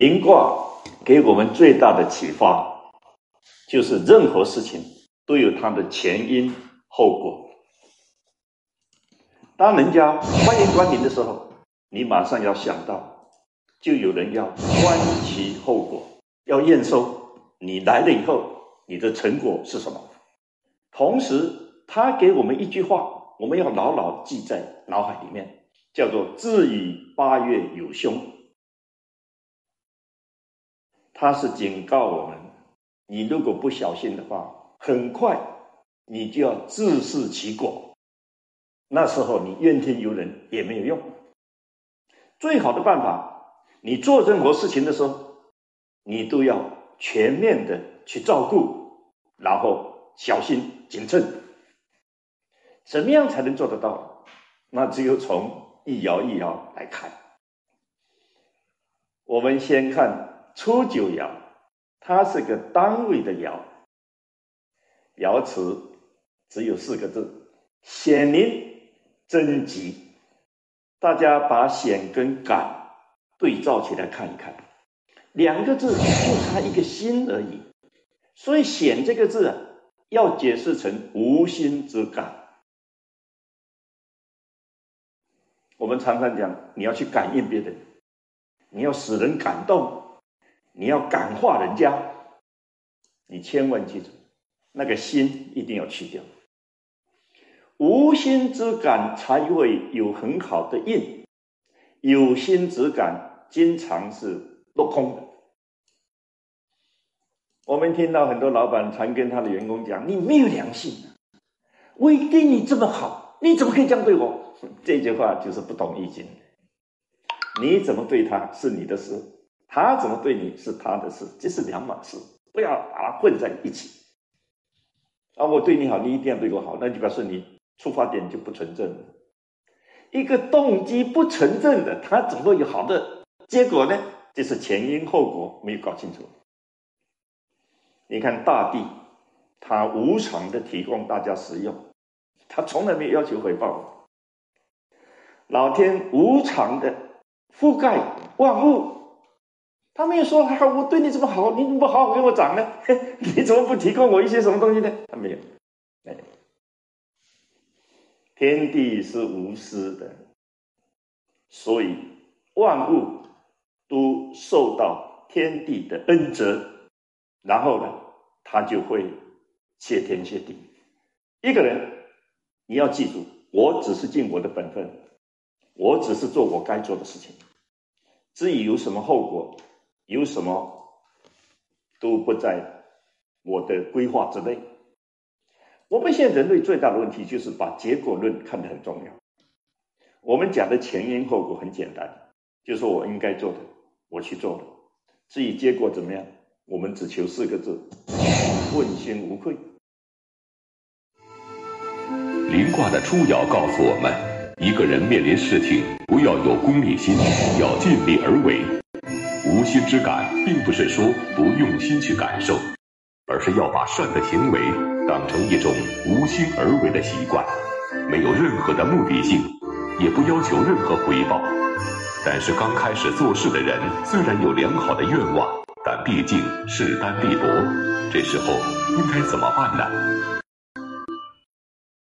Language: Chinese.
临卦给我们最大的启发，就是任何事情都有它的前因后果。当人家欢迎光临的时候，你马上要想到，就有人要观其后果，要验收你来了以后，你的成果是什么。同时，他给我们一句话，我们要牢牢记在脑海里面，叫做“自以八月有凶”。他是警告我们：你如果不小心的话，很快你就要自食其果。那时候你怨天尤人也没有用。最好的办法，你做任何事情的时候，你都要全面的去照顾，然后小心谨慎。怎么样才能做得到？那只有从一爻一爻来看。我们先看初九爻，它是个单位的爻，爻辞只有四个字：显灵。真集，大家把显跟感对照起来看一看，两个字就差一个心而已。所以显这个字啊，要解释成无心之感。我们常常讲，你要去感应别人，你要使人感动，你要感化人家，你千万记住，那个心一定要去掉。无心之感才会有很好的印，有心之感经常是落空的。我们听到很多老板常跟他的员工讲：“你没有良心，我对你这么好，你怎么可以这样对我？” 这句话就是不懂易经。你怎么对他是你的事，他怎么对你是他的事，这是两码事，不要把它混在一起。啊，我对你好，你一定要对我好，那就表示你。出发点就不纯正了，一个动机不纯正的，他怎么会有好的结果呢？这是前因后果没有搞清楚。你看大地，它无偿的提供大家使用，他从来没有要求回报。老天无偿的覆盖万物，他没有说：“哈，我对你这么好，你怎么不好好给我长呢？你怎么不提供我一些什么东西呢？”他没有，哎。天地是无私的，所以万物都受到天地的恩泽，然后呢，他就会谢天谢地。一个人，你要记住，我只是尽我的本分，我只是做我该做的事情，至于有什么后果，有什么都不在我的规划之内。我们现在人类最大的问题就是把结果论看得很重要。我们讲的前因后果很简单，就是我应该做的，我去做了。至于结果怎么样，我们只求四个字：问心无愧。临卦的初爻告诉我们，一个人面临事情，不要有功利心，要尽力而为。无心之感，并不是说不用心去感受。而是要把善的行为当成一种无心而为的习惯，没有任何的目的性，也不要求任何回报。但是刚开始做事的人虽然有良好的愿望，但毕竟势单力薄，这时候应该怎么办呢？